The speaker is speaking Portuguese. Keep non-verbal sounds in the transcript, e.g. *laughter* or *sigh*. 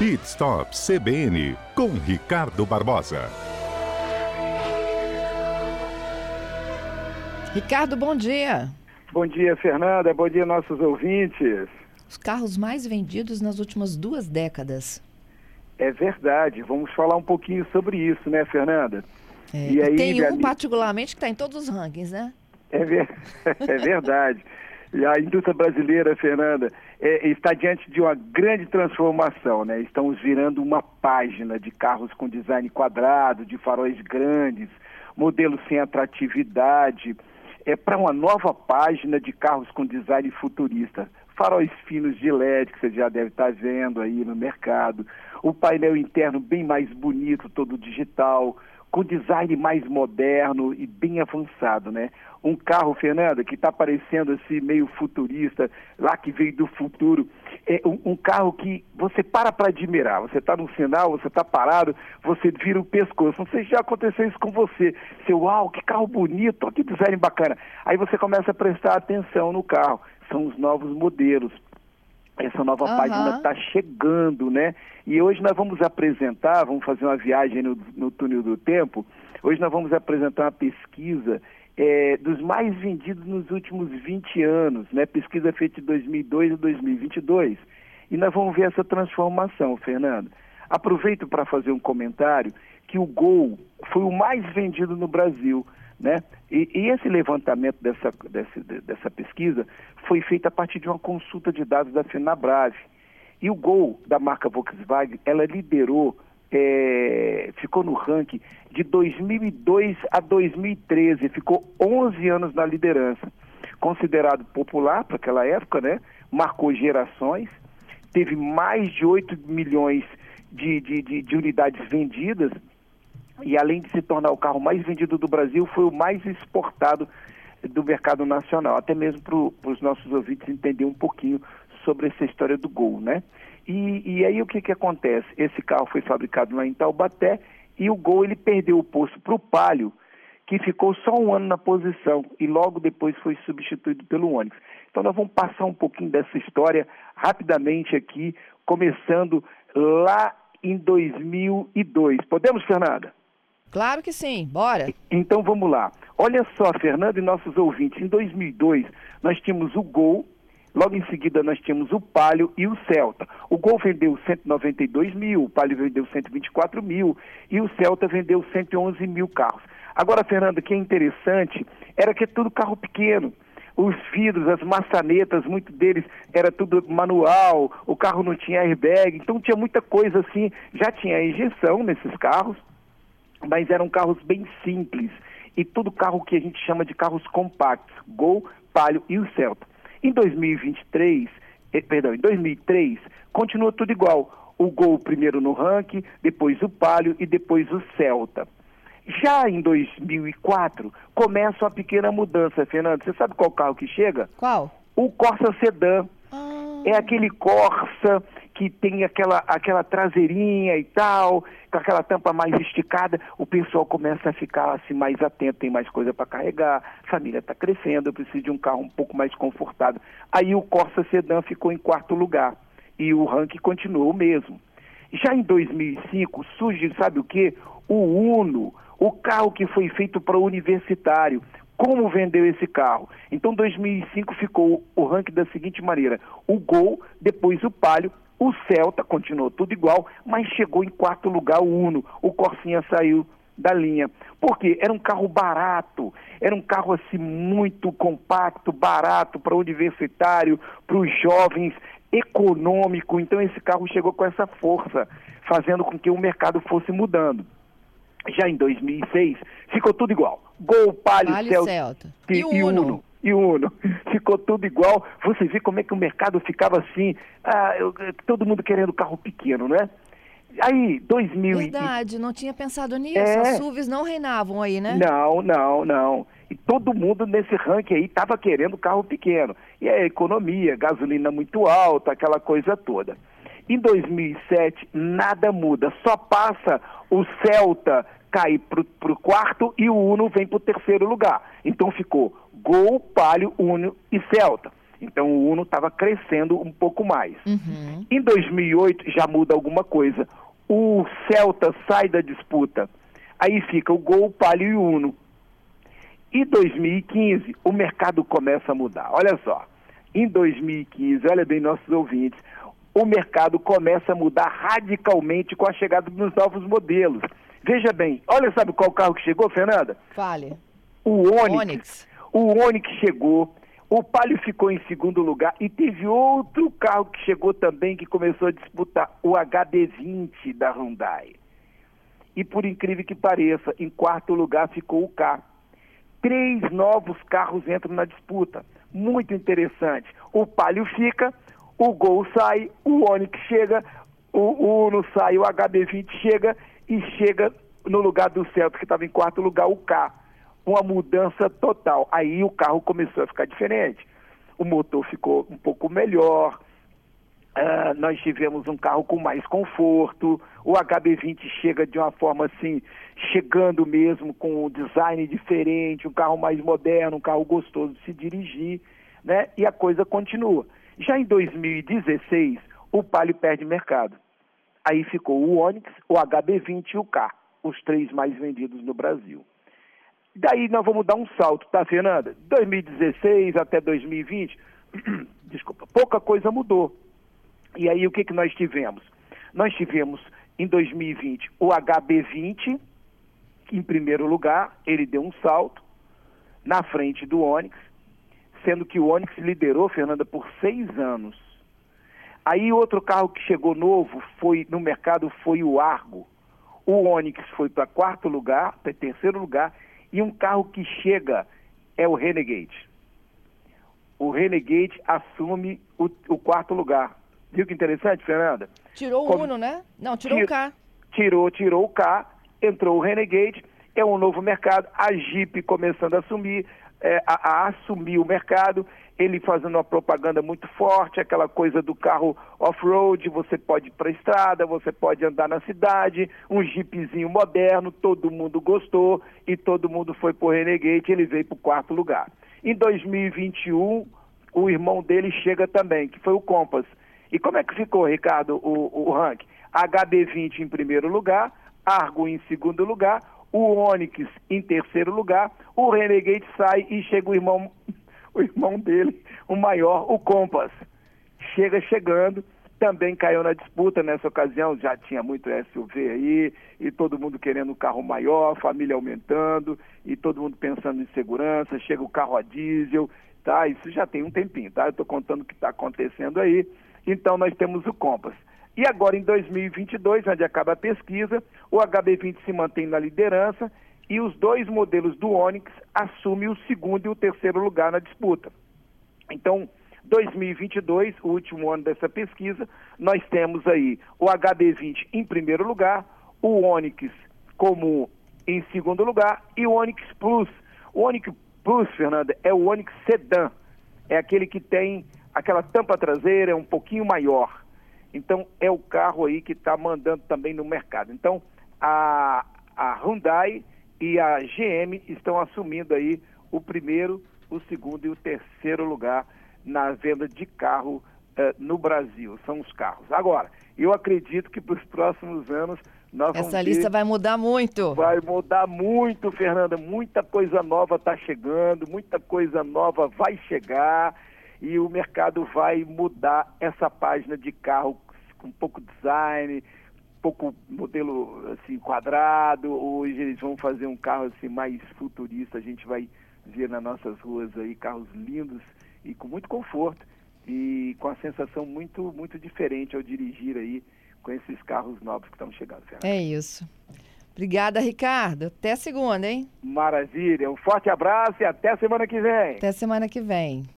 Pit Stop CBN com Ricardo Barbosa. Ricardo, bom dia. Bom dia, Fernanda. Bom dia, nossos ouvintes. Os carros mais vendidos nas últimas duas décadas. É verdade. Vamos falar um pouquinho sobre isso, né, Fernanda? É, e aí, tem um particularmente que está em todos os rankings, né? É, ver... *laughs* é verdade. E a indústria brasileira, Fernanda, é, está diante de uma grande transformação, né? Estamos virando uma página de carros com design quadrado, de faróis grandes, modelos sem atratividade, é para uma nova página de carros com design futurista. Faróis finos de LED, que você já deve estar vendo aí no mercado, o painel interno bem mais bonito, todo digital, com design mais moderno e bem avançado, né? Um carro, Fernanda, que está parecendo assim meio futurista, lá que veio do futuro, é um, um carro que você para para admirar. Você está no sinal, você está parado, você vira o pescoço. Não sei se já aconteceu isso com você. Seu, uau, que carro bonito, que design bacana. Aí você começa a prestar atenção no carro. São os novos modelos essa nova uhum. página está chegando, né? E hoje nós vamos apresentar, vamos fazer uma viagem no, no túnel do tempo. Hoje nós vamos apresentar uma pesquisa é, dos mais vendidos nos últimos 20 anos, né? Pesquisa feita de 2002 a 2022. E nós vamos ver essa transformação, Fernando. Aproveito para fazer um comentário que o Gol foi o mais vendido no Brasil. Né? E, e, esse levantamento dessa, dessa, dessa pesquisa foi feito a partir de uma consulta de dados da Fenabrave. E o Gol da marca Volkswagen, ela liderou, é, ficou no ranking de 2002 a 2013, ficou 11 anos na liderança. Considerado popular para aquela época, né? marcou gerações, teve mais de 8 milhões de, de, de, de unidades vendidas, e além de se tornar o carro mais vendido do Brasil, foi o mais exportado do mercado nacional, até mesmo para os nossos ouvintes entender um pouquinho sobre essa história do Gol, né? E, e aí o que, que acontece? Esse carro foi fabricado lá em Taubaté e o Gol ele perdeu o posto para o Palio, que ficou só um ano na posição e logo depois foi substituído pelo Onix. Então nós vamos passar um pouquinho dessa história rapidamente aqui, começando lá em 2002. Podemos, Fernanda? Claro que sim, bora. Então vamos lá. Olha só, Fernando e nossos ouvintes, em 2002 nós tínhamos o Gol, logo em seguida nós tínhamos o Palio e o Celta. O Gol vendeu 192 mil, o Palio vendeu 124 mil e o Celta vendeu 111 mil carros. Agora, Fernando, o que é interessante era que é tudo carro pequeno os vidros, as maçanetas, muito deles era tudo manual, o carro não tinha airbag, então tinha muita coisa assim, já tinha injeção nesses carros, mas eram carros bem simples e tudo carro que a gente chama de carros compactos, Gol, Palio e o Celta. Em 2023, eh, perdão, em 2003, continua tudo igual. O Gol primeiro no ranking, depois o Palio e depois o Celta. Já em 2004, começa uma pequena mudança, Fernando. Você sabe qual carro que chega? Qual? O Corsa Sedan. Ah. É aquele Corsa que tem aquela, aquela traseirinha e tal, com aquela tampa mais esticada, o pessoal começa a ficar assim, mais atento, tem mais coisa para carregar, a família está crescendo, eu preciso de um carro um pouco mais confortável. Aí o Corsa Sedan ficou em quarto lugar e o ranking continuou o mesmo. Já em 2005 surge, sabe o que? O Uno, o carro que foi feito para o universitário. Como vendeu esse carro? Então, 2005 ficou o ranking da seguinte maneira: o Gol, depois o Palio, o Celta continuou tudo igual, mas chegou em quarto lugar o Uno. O Corsinha saiu da linha. Por quê? Era um carro barato, era um carro assim muito compacto, barato para universitário, para os jovens, econômico. Então esse carro chegou com essa força, fazendo com que o mercado fosse mudando. Já em 2006 ficou tudo igual. Gol, Palio, Celta, Celta. E, e Uno. Uno e Uno. Ficou tudo igual. Você vê como é que o mercado ficava assim, ah, eu, todo mundo querendo carro pequeno, né? Aí, 2000 Verdade, não tinha pensado nisso. É... As SUVs não reinavam aí, né? Não, não, não. E todo mundo nesse ranking aí estava querendo carro pequeno. E a economia, gasolina muito alta, aquela coisa toda. Em 2007, nada muda, só passa o Celta cair para o quarto e o Uno vem para o terceiro lugar. Então ficou Gol, Palio, Uno e Celta. Então o Uno estava crescendo um pouco mais. Uhum. Em 2008 já muda alguma coisa. O Celta sai da disputa. Aí fica o Gol, Palio e Uno. Em 2015 o mercado começa a mudar. Olha só. Em 2015, olha bem nossos ouvintes, o mercado começa a mudar radicalmente com a chegada dos novos modelos. Veja bem, olha sabe qual carro que chegou, Fernanda? Fale. O Onix. Onix. O Onix chegou, o Palio ficou em segundo lugar e teve outro carro que chegou também que começou a disputar, o HD20 da Hyundai. E por incrível que pareça, em quarto lugar ficou o K. Três novos carros entram na disputa. Muito interessante. O Palio fica, o Gol sai, o Onix chega, o, Uno sai, o HB20 chega e chega no lugar do Celta, que estava em quarto lugar, o K. Uma mudança total. Aí o carro começou a ficar diferente. O motor ficou um pouco melhor, Uh, nós tivemos um carro com mais conforto, o HB20 chega de uma forma assim, chegando mesmo com um design diferente, um carro mais moderno, um carro gostoso de se dirigir, né? E a coisa continua. Já em 2016, o Palio perde mercado. Aí ficou o Onix, o HB20 e o K, os três mais vendidos no Brasil. Daí nós vamos dar um salto, tá, Fernanda? 2016 até 2020, *clears throat* desculpa, pouca coisa mudou. E aí o que, que nós tivemos? Nós tivemos em 2020 o HB20, em primeiro lugar, ele deu um salto na frente do Onix, sendo que o Onix liderou, Fernanda, por seis anos. Aí outro carro que chegou novo foi no mercado foi o Argo. O Onix foi para quarto lugar, para terceiro lugar, e um carro que chega é o Renegade. O Renegade assume o, o quarto lugar. Viu que interessante, Fernanda? Tirou o Uno, né? Não, tirou Tir... o K. Tirou, tirou o K, entrou o Renegade, é um novo mercado, a Jeep começando a assumir, é, a, a, assumir o mercado, ele fazendo uma propaganda muito forte, aquela coisa do carro off-road, você pode ir para a estrada, você pode andar na cidade, um Jeepzinho moderno, todo mundo gostou e todo mundo foi para o Renegade, ele veio para o quarto lugar. Em 2021, o irmão dele chega também, que foi o Compass. E como é que ficou, Ricardo, o, o ranking? HB20 em primeiro lugar, Argo em segundo lugar, o Onix em terceiro lugar, o Renegade sai e chega o irmão, *laughs* o irmão dele, o maior, o Compass. Chega chegando, também caiu na disputa nessa ocasião, já tinha muito SUV aí, e todo mundo querendo um carro maior, família aumentando, e todo mundo pensando em segurança, chega o carro a diesel, tá? Isso já tem um tempinho, tá? Eu estou contando o que está acontecendo aí. Então nós temos o Compass. E agora em 2022, onde acaba a pesquisa, o HB20 se mantém na liderança e os dois modelos do Onix assumem o segundo e o terceiro lugar na disputa. Então, 2022, o último ano dessa pesquisa, nós temos aí o HB20 em primeiro lugar, o Onix como em segundo lugar e o Onix Plus. O Onix Plus, Fernanda, é o Onix Sedan. É aquele que tem aquela tampa traseira é um pouquinho maior. Então, é o carro aí que está mandando também no mercado. Então, a, a Hyundai e a GM estão assumindo aí o primeiro, o segundo e o terceiro lugar na venda de carro uh, no Brasil. São os carros. Agora, eu acredito que para os próximos anos nós Essa vamos lista ter... vai mudar muito. Vai mudar muito, Fernanda. Muita coisa nova está chegando, muita coisa nova vai chegar e o mercado vai mudar essa página de carro com pouco design, pouco modelo assim quadrado. Hoje eles vão fazer um carro assim mais futurista. A gente vai ver nas nossas ruas aí carros lindos e com muito conforto e com a sensação muito muito diferente ao dirigir aí com esses carros novos que estão chegando. Fernanda. É isso. Obrigada, Ricardo. Até segunda, hein? Maravilha. Um forte abraço e até semana que vem. Até semana que vem.